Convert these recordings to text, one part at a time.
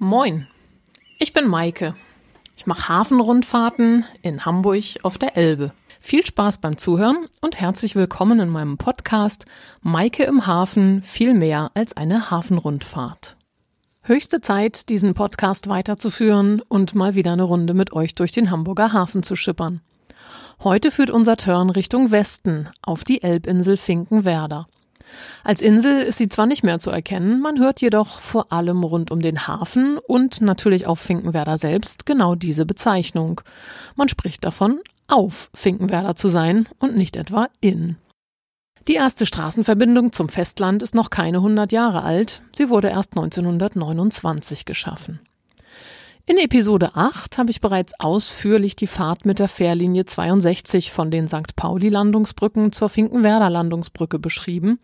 Moin, ich bin Maike. Ich mache Hafenrundfahrten in Hamburg auf der Elbe. Viel Spaß beim Zuhören und herzlich willkommen in meinem Podcast Maike im Hafen viel mehr als eine Hafenrundfahrt. Höchste Zeit, diesen Podcast weiterzuführen und mal wieder eine Runde mit euch durch den Hamburger Hafen zu schippern. Heute führt unser Turn Richtung Westen auf die Elbinsel Finkenwerder. Als Insel ist sie zwar nicht mehr zu erkennen, man hört jedoch vor allem rund um den Hafen und natürlich auf Finkenwerder selbst genau diese Bezeichnung. Man spricht davon, auf Finkenwerder zu sein und nicht etwa in. Die erste Straßenverbindung zum Festland ist noch keine 100 Jahre alt, sie wurde erst 1929 geschaffen. In Episode 8 habe ich bereits ausführlich die Fahrt mit der Fährlinie 62 von den St. Pauli-Landungsbrücken zur Finkenwerder-Landungsbrücke beschrieben.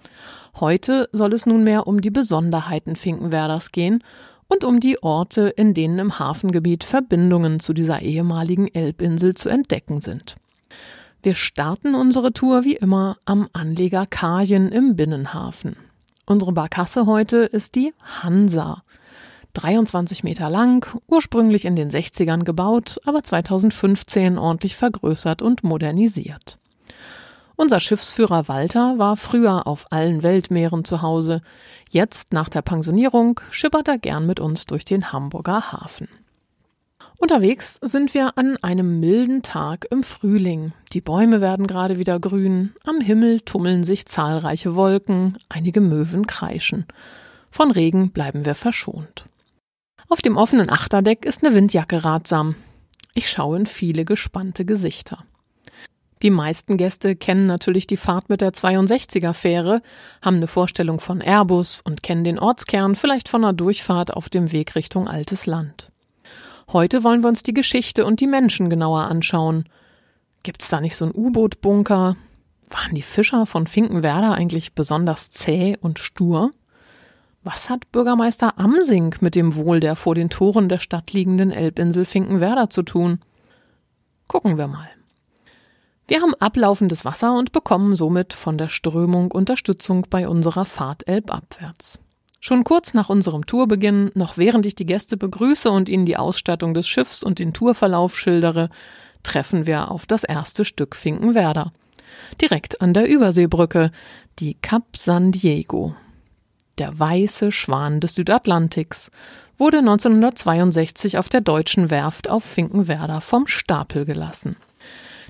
Heute soll es nunmehr um die Besonderheiten Finkenwerders gehen und um die Orte, in denen im Hafengebiet Verbindungen zu dieser ehemaligen Elbinsel zu entdecken sind. Wir starten unsere Tour wie immer am Anleger Kajen im Binnenhafen. Unsere Barkasse heute ist die Hansa. 23 Meter lang, ursprünglich in den 60ern gebaut, aber 2015 ordentlich vergrößert und modernisiert. Unser Schiffsführer Walter war früher auf allen Weltmeeren zu Hause. Jetzt, nach der Pensionierung, schippert er gern mit uns durch den Hamburger Hafen. Unterwegs sind wir an einem milden Tag im Frühling. Die Bäume werden gerade wieder grün, am Himmel tummeln sich zahlreiche Wolken, einige Möwen kreischen. Von Regen bleiben wir verschont. Auf dem offenen Achterdeck ist eine Windjacke ratsam. Ich schaue in viele gespannte Gesichter. Die meisten Gäste kennen natürlich die Fahrt mit der 62er Fähre, haben eine Vorstellung von Airbus und kennen den Ortskern vielleicht von einer Durchfahrt auf dem Weg Richtung Altes Land. Heute wollen wir uns die Geschichte und die Menschen genauer anschauen. Gibt's da nicht so einen U-Boot-Bunker? Waren die Fischer von Finkenwerder eigentlich besonders zäh und stur? Was hat Bürgermeister Amsing mit dem Wohl der vor den Toren der Stadt liegenden Elbinsel Finkenwerder zu tun? Gucken wir mal. Wir haben ablaufendes Wasser und bekommen somit von der Strömung Unterstützung bei unserer Fahrt elbabwärts. Schon kurz nach unserem Tourbeginn, noch während ich die Gäste begrüße und ihnen die Ausstattung des Schiffs und den Tourverlauf schildere, treffen wir auf das erste Stück Finkenwerder. Direkt an der Überseebrücke, die Cap San Diego. Der weiße Schwan des Südatlantiks wurde 1962 auf der deutschen Werft auf Finkenwerder vom Stapel gelassen.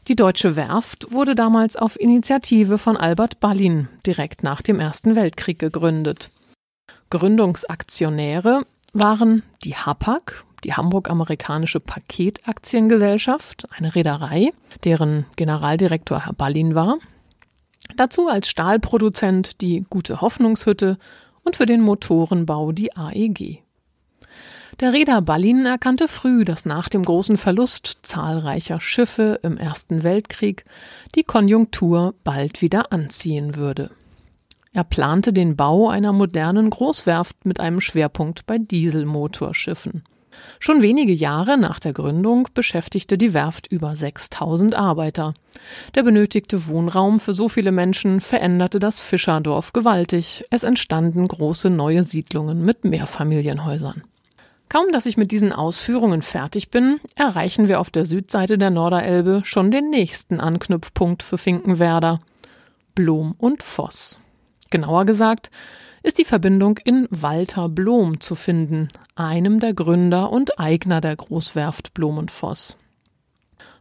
Die deutsche Werft wurde damals auf Initiative von Albert Ballin direkt nach dem Ersten Weltkrieg gegründet. Gründungsaktionäre waren die HAPAG, die Hamburg-Amerikanische Paketaktiengesellschaft, eine Reederei, deren Generaldirektor Herr Ballin war. Dazu als Stahlproduzent die Gute Hoffnungshütte und für den Motorenbau die AEG. Der Reeder Ballin erkannte früh, dass nach dem großen Verlust zahlreicher Schiffe im Ersten Weltkrieg die Konjunktur bald wieder anziehen würde. Er plante den Bau einer modernen Großwerft mit einem Schwerpunkt bei Dieselmotorschiffen. Schon wenige Jahre nach der Gründung beschäftigte die Werft über 6000 Arbeiter. Der benötigte Wohnraum für so viele Menschen veränderte das Fischerdorf gewaltig. Es entstanden große neue Siedlungen mit Mehrfamilienhäusern. Kaum dass ich mit diesen Ausführungen fertig bin, erreichen wir auf der Südseite der Norderelbe schon den nächsten Anknüpfpunkt für Finkenwerder. Blom und Voss. Genauer gesagt, ist die Verbindung in Walter Blom zu finden, einem der Gründer und Eigner der Großwerft Blom und Voss.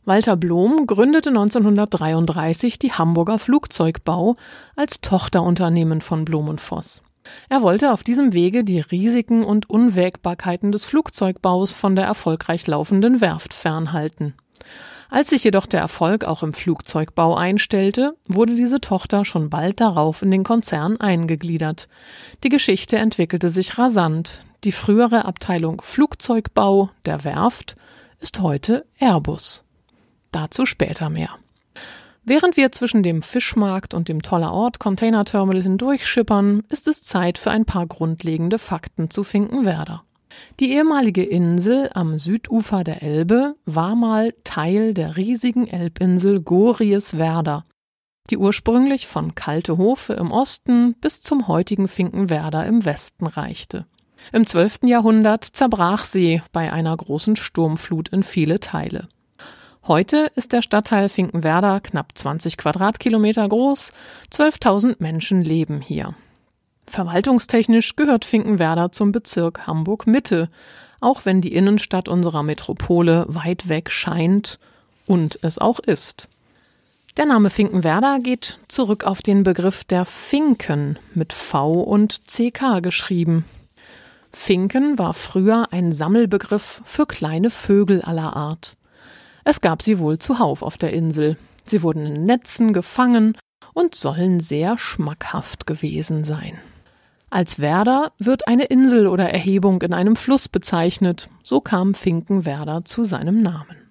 Walter Blom gründete 1933 die Hamburger Flugzeugbau als Tochterunternehmen von Blom und Voss. Er wollte auf diesem Wege die Risiken und Unwägbarkeiten des Flugzeugbaus von der erfolgreich laufenden Werft fernhalten. Als sich jedoch der Erfolg auch im Flugzeugbau einstellte, wurde diese Tochter schon bald darauf in den Konzern eingegliedert. Die Geschichte entwickelte sich rasant. Die frühere Abteilung Flugzeugbau der Werft ist heute Airbus. Dazu später mehr. Während wir zwischen dem Fischmarkt und dem toller Ort Container Terminal hindurchschippern, ist es Zeit für ein paar grundlegende Fakten zu Finkenwerder. Die ehemalige Insel am Südufer der Elbe war mal Teil der riesigen Elbinsel Gorieswerda, die ursprünglich von Kaltehofe im Osten bis zum heutigen Finkenwerder im Westen reichte. Im 12. Jahrhundert zerbrach sie bei einer großen Sturmflut in viele Teile. Heute ist der Stadtteil Finkenwerder knapp 20 Quadratkilometer groß, 12.000 Menschen leben hier. Verwaltungstechnisch gehört Finkenwerder zum Bezirk Hamburg Mitte, auch wenn die Innenstadt unserer Metropole weit weg scheint und es auch ist. Der Name Finkenwerder geht zurück auf den Begriff der Finken mit V und CK geschrieben. Finken war früher ein Sammelbegriff für kleine Vögel aller Art. Es gab sie wohl zuhauf auf der Insel. Sie wurden in Netzen gefangen und sollen sehr schmackhaft gewesen sein. Als Werder wird eine Insel oder Erhebung in einem Fluss bezeichnet, so kam Finkenwerder zu seinem Namen.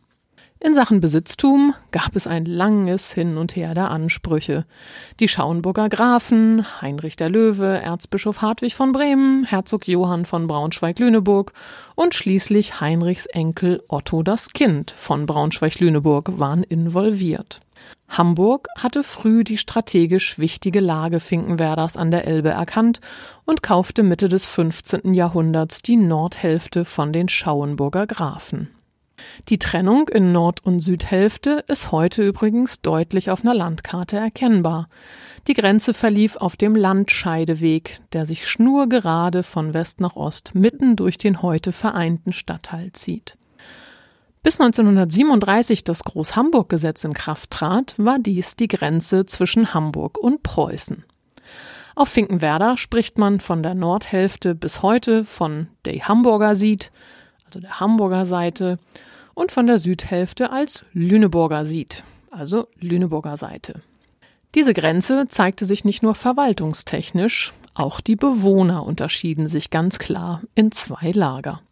In Sachen Besitztum gab es ein langes Hin und Her der Ansprüche. Die Schauenburger Grafen, Heinrich der Löwe, Erzbischof Hartwig von Bremen, Herzog Johann von Braunschweig-Lüneburg und schließlich Heinrichs Enkel Otto das Kind von Braunschweig-Lüneburg waren involviert. Hamburg hatte früh die strategisch wichtige Lage Finkenwerders an der Elbe erkannt und kaufte Mitte des 15. Jahrhunderts die Nordhälfte von den Schauenburger Grafen. Die Trennung in Nord- und Südhälfte ist heute übrigens deutlich auf einer Landkarte erkennbar. Die Grenze verlief auf dem Landscheideweg, der sich schnurgerade von West nach Ost mitten durch den heute vereinten Stadtteil zieht. Bis 1937 das Groß-Hamburg-Gesetz in Kraft trat, war dies die Grenze zwischen Hamburg und Preußen. Auf Finkenwerder spricht man von der Nordhälfte bis heute von der Hamburger Sied, also der Hamburger Seite, und von der Südhälfte als Lüneburger Sied, also Lüneburger Seite. Diese Grenze zeigte sich nicht nur verwaltungstechnisch, auch die Bewohner unterschieden sich ganz klar in zwei Lager.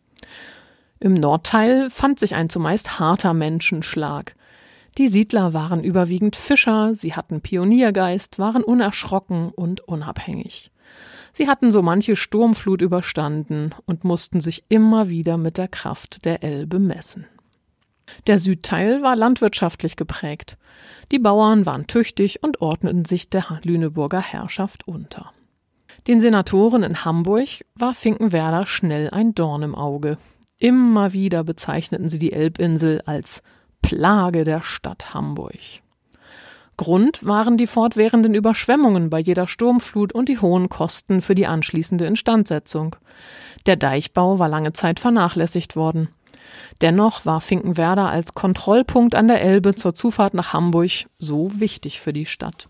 Im Nordteil fand sich ein zumeist harter Menschenschlag. Die Siedler waren überwiegend Fischer, sie hatten Pioniergeist, waren unerschrocken und unabhängig. Sie hatten so manche Sturmflut überstanden und mussten sich immer wieder mit der Kraft der Elbe messen. Der Südteil war landwirtschaftlich geprägt. Die Bauern waren tüchtig und ordneten sich der Lüneburger Herrschaft unter. Den Senatoren in Hamburg war Finkenwerder schnell ein Dorn im Auge. Immer wieder bezeichneten sie die Elbinsel als Plage der Stadt Hamburg. Grund waren die fortwährenden Überschwemmungen bei jeder Sturmflut und die hohen Kosten für die anschließende Instandsetzung. Der Deichbau war lange Zeit vernachlässigt worden. Dennoch war Finkenwerder als Kontrollpunkt an der Elbe zur Zufahrt nach Hamburg so wichtig für die Stadt.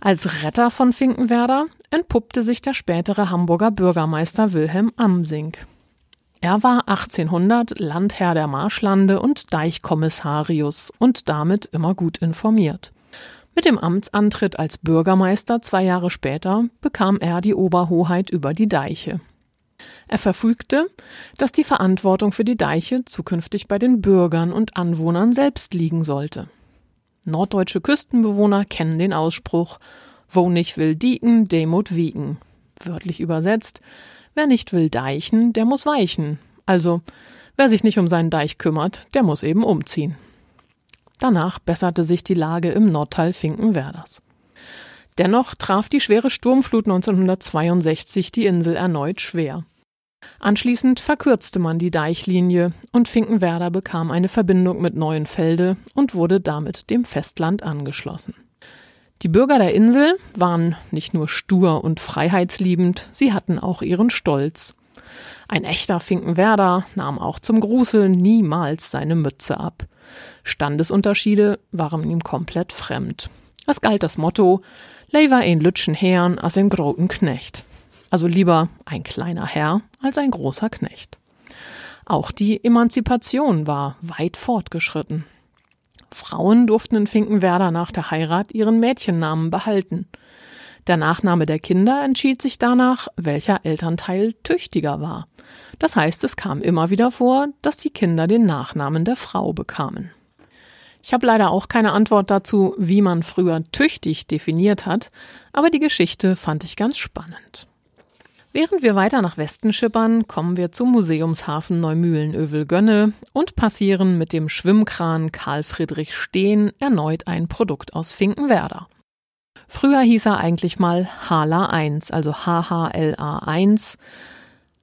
Als Retter von Finkenwerder entpuppte sich der spätere Hamburger Bürgermeister Wilhelm Amsing. Er war 1800 Landherr der Marschlande und Deichkommissarius und damit immer gut informiert. Mit dem Amtsantritt als Bürgermeister zwei Jahre später bekam er die Oberhoheit über die Deiche. Er verfügte, dass die Verantwortung für die Deiche zukünftig bei den Bürgern und Anwohnern selbst liegen sollte. Norddeutsche Küstenbewohner kennen den Ausspruch Wo nicht will dieken, demut wiegen. Wörtlich übersetzt, wer nicht will deichen, der muss weichen. Also, wer sich nicht um seinen Deich kümmert, der muss eben umziehen. Danach besserte sich die Lage im Nordteil Finkenwerders. Dennoch traf die schwere Sturmflut 1962 die Insel erneut schwer. Anschließend verkürzte man die Deichlinie und Finkenwerder bekam eine Verbindung mit Neuenfelde und wurde damit dem Festland angeschlossen. Die Bürger der Insel waren nicht nur stur und freiheitsliebend, sie hatten auch ihren Stolz. Ein echter Finkenwerder nahm auch zum Gruße niemals seine Mütze ab. Standesunterschiede waren ihm komplett fremd. Es galt das Motto, Lever ein Lütschen Herrn als ein groten Knecht. Also lieber ein kleiner Herr als ein großer Knecht. Auch die Emanzipation war weit fortgeschritten. Frauen durften in Finkenwerder nach der Heirat ihren Mädchennamen behalten. Der Nachname der Kinder entschied sich danach, welcher Elternteil tüchtiger war. Das heißt, es kam immer wieder vor, dass die Kinder den Nachnamen der Frau bekamen. Ich habe leider auch keine Antwort dazu, wie man früher tüchtig definiert hat, aber die Geschichte fand ich ganz spannend. Während wir weiter nach Westen schippern, kommen wir zum Museumshafen Neumühlen-Övelgönne und passieren mit dem Schwimmkran Karl Friedrich Steen erneut ein Produkt aus Finkenwerder. Früher hieß er eigentlich mal Hala 1, also HHLA 1.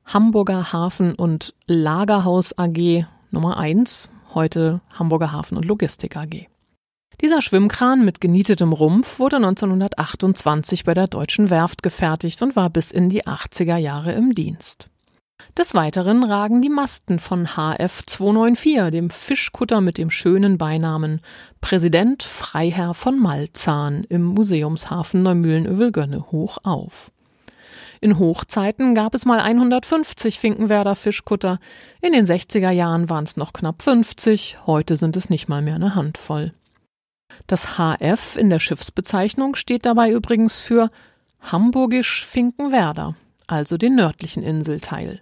Hamburger Hafen und Lagerhaus AG Nummer 1, heute Hamburger Hafen und Logistik AG. Dieser Schwimmkran mit genietetem Rumpf wurde 1928 bei der Deutschen Werft gefertigt und war bis in die 80er Jahre im Dienst. Des Weiteren ragen die Masten von HF 294, dem Fischkutter mit dem schönen Beinamen Präsident Freiherr von Malzahn im Museumshafen Neumühlen-Övelgönne hoch auf. In Hochzeiten gab es mal 150 Finkenwerder Fischkutter, in den 60er Jahren waren es noch knapp 50, heute sind es nicht mal mehr eine Handvoll. Das HF in der Schiffsbezeichnung steht dabei übrigens für Hamburgisch Finkenwerder, also den nördlichen Inselteil.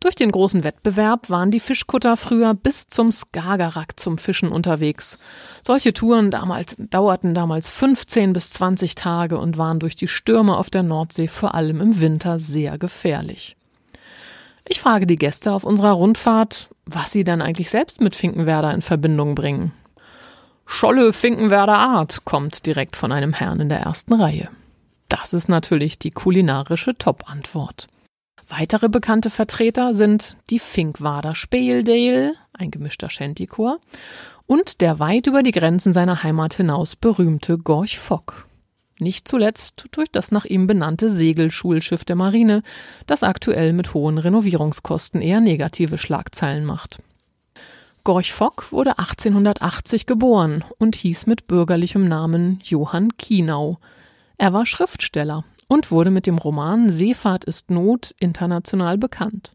Durch den großen Wettbewerb waren die Fischkutter früher bis zum Skagerrak zum Fischen unterwegs. Solche Touren damals, dauerten damals 15 bis 20 Tage und waren durch die Stürme auf der Nordsee vor allem im Winter sehr gefährlich. Ich frage die Gäste auf unserer Rundfahrt, was sie denn eigentlich selbst mit Finkenwerder in Verbindung bringen. Scholle Finkenwerder Art kommt direkt von einem Herrn in der ersten Reihe. Das ist natürlich die kulinarische Top-Antwort. Weitere bekannte Vertreter sind die Finkwader Speeldale, ein gemischter Shantychor, und der weit über die Grenzen seiner Heimat hinaus berühmte Gorch Fock. Nicht zuletzt durch das nach ihm benannte Segelschulschiff der Marine, das aktuell mit hohen Renovierungskosten eher negative Schlagzeilen macht. Gorch Fock wurde 1880 geboren und hieß mit bürgerlichem Namen Johann Kienau. Er war Schriftsteller und wurde mit dem Roman Seefahrt ist Not international bekannt.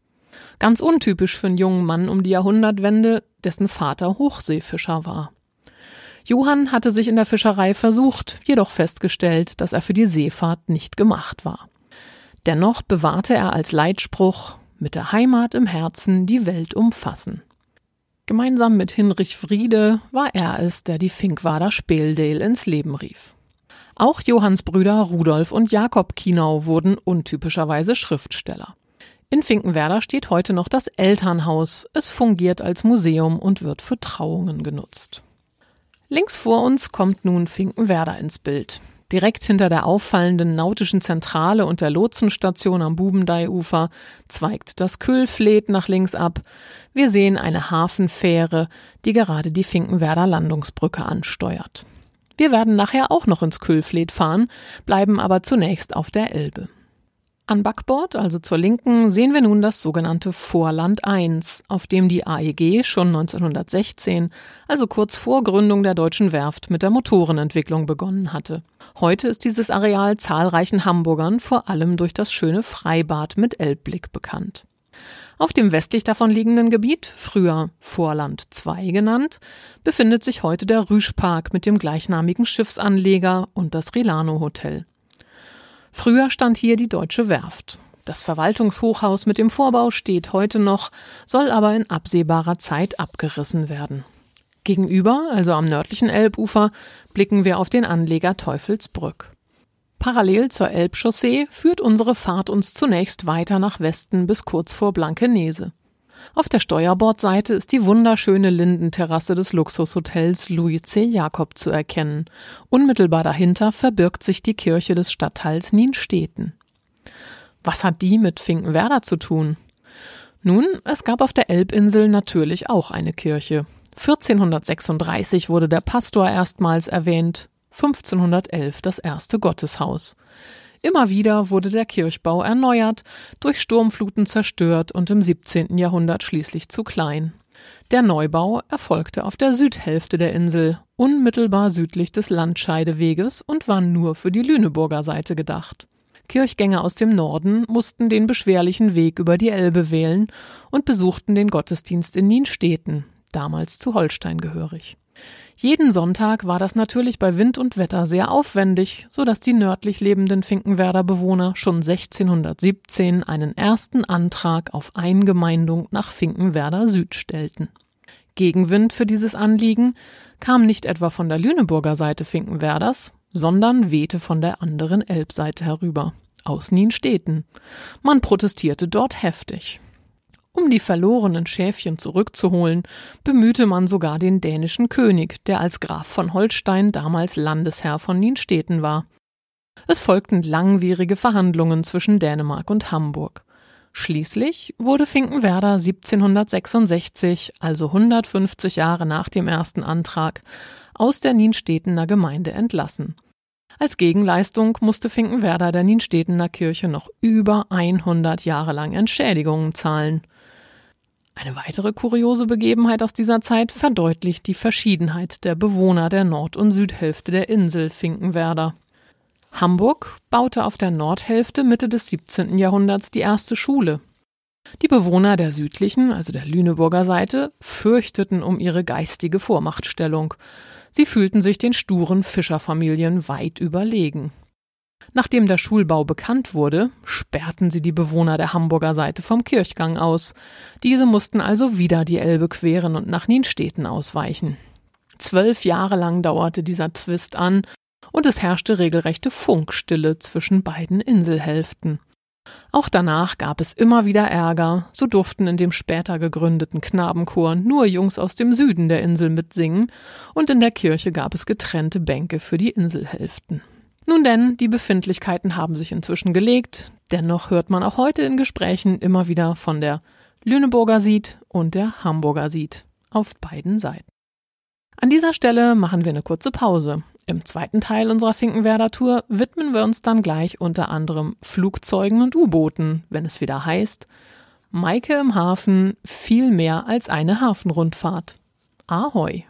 Ganz untypisch für einen jungen Mann um die Jahrhundertwende, dessen Vater Hochseefischer war. Johann hatte sich in der Fischerei versucht, jedoch festgestellt, dass er für die Seefahrt nicht gemacht war. Dennoch bewahrte er als Leitspruch mit der Heimat im Herzen die Welt umfassen. Gemeinsam mit Hinrich Friede war er es, der die Finkwader Speldale ins Leben rief. Auch Johanns Brüder Rudolf und Jakob Kienau wurden untypischerweise Schriftsteller. In Finkenwerder steht heute noch das Elternhaus. Es fungiert als Museum und wird für Trauungen genutzt. Links vor uns kommt nun Finkenwerder ins Bild. Direkt hinter der auffallenden nautischen Zentrale und der Lotsenstation am Bubendeiufer zweigt das Kühlfleet nach links ab. Wir sehen eine Hafenfähre, die gerade die Finkenwerder Landungsbrücke ansteuert. Wir werden nachher auch noch ins Kühlfleet fahren, bleiben aber zunächst auf der Elbe. An Backbord, also zur Linken, sehen wir nun das sogenannte Vorland 1, auf dem die AEG schon 1916, also kurz vor Gründung der deutschen Werft, mit der Motorenentwicklung begonnen hatte. Heute ist dieses Areal zahlreichen Hamburgern vor allem durch das schöne Freibad mit Elbblick bekannt. Auf dem westlich davon liegenden Gebiet, früher Vorland 2 genannt, befindet sich heute der Rüschpark mit dem gleichnamigen Schiffsanleger und das Rilano Hotel. Früher stand hier die Deutsche Werft. Das Verwaltungshochhaus mit dem Vorbau steht heute noch, soll aber in absehbarer Zeit abgerissen werden. Gegenüber, also am nördlichen Elbufer, blicken wir auf den Anleger Teufelsbrück. Parallel zur Elbchaussee führt unsere Fahrt uns zunächst weiter nach Westen bis kurz vor Blankenese. Auf der Steuerbordseite ist die wunderschöne Lindenterrasse des Luxushotels Louis C. Jakob zu erkennen. Unmittelbar dahinter verbirgt sich die Kirche des Stadtteils Nienstedten. Was hat die mit Finkenwerder zu tun? Nun, es gab auf der Elbinsel natürlich auch eine Kirche. 1436 wurde der Pastor erstmals erwähnt, 1511 das erste Gotteshaus. Immer wieder wurde der Kirchbau erneuert, durch Sturmfluten zerstört und im 17. Jahrhundert schließlich zu klein. Der Neubau erfolgte auf der Südhälfte der Insel, unmittelbar südlich des Landscheideweges und war nur für die Lüneburger Seite gedacht. Kirchgänger aus dem Norden mussten den beschwerlichen Weg über die Elbe wählen und besuchten den Gottesdienst in Nienstedten, damals zu Holstein gehörig. Jeden Sonntag war das natürlich bei Wind und Wetter sehr aufwendig, so dass die nördlich lebenden Finkenwerder Bewohner schon 1617 einen ersten Antrag auf Eingemeindung nach Finkenwerder Süd stellten. Gegenwind für dieses Anliegen kam nicht etwa von der Lüneburger Seite Finkenwerders, sondern wehte von der anderen Elbseite herüber, aus Nienstedten. Man protestierte dort heftig. Um die verlorenen Schäfchen zurückzuholen, bemühte man sogar den dänischen König, der als Graf von Holstein damals Landesherr von Nienstedten war. Es folgten langwierige Verhandlungen zwischen Dänemark und Hamburg. Schließlich wurde Finkenwerder 1766, also 150 Jahre nach dem ersten Antrag, aus der Nienstedener Gemeinde entlassen. Als Gegenleistung musste Finkenwerder der Nienstedener Kirche noch über 100 Jahre lang Entschädigungen zahlen. Eine weitere kuriose Begebenheit aus dieser Zeit verdeutlicht die Verschiedenheit der Bewohner der Nord- und Südhälfte der Insel Finkenwerder. Hamburg baute auf der Nordhälfte Mitte des 17. Jahrhunderts die erste Schule. Die Bewohner der südlichen, also der Lüneburger Seite, fürchteten um ihre geistige Vormachtstellung. Sie fühlten sich den sturen Fischerfamilien weit überlegen. Nachdem der Schulbau bekannt wurde, sperrten sie die Bewohner der Hamburger Seite vom Kirchgang aus. Diese mussten also wieder die Elbe queren und nach Nienstedten ausweichen. Zwölf Jahre lang dauerte dieser Zwist an und es herrschte regelrechte Funkstille zwischen beiden Inselhälften. Auch danach gab es immer wieder Ärger, so durften in dem später gegründeten Knabenchor nur Jungs aus dem Süden der Insel mitsingen, und in der Kirche gab es getrennte Bänke für die Inselhälften. Nun denn, die Befindlichkeiten haben sich inzwischen gelegt, dennoch hört man auch heute in Gesprächen immer wieder von der Lüneburger Sied und der Hamburger Sied auf beiden Seiten. An dieser Stelle machen wir eine kurze Pause im zweiten Teil unserer Finkenwerder Tour widmen wir uns dann gleich unter anderem Flugzeugen und U-Booten, wenn es wieder heißt Maike im Hafen viel mehr als eine Hafenrundfahrt. Ahoi!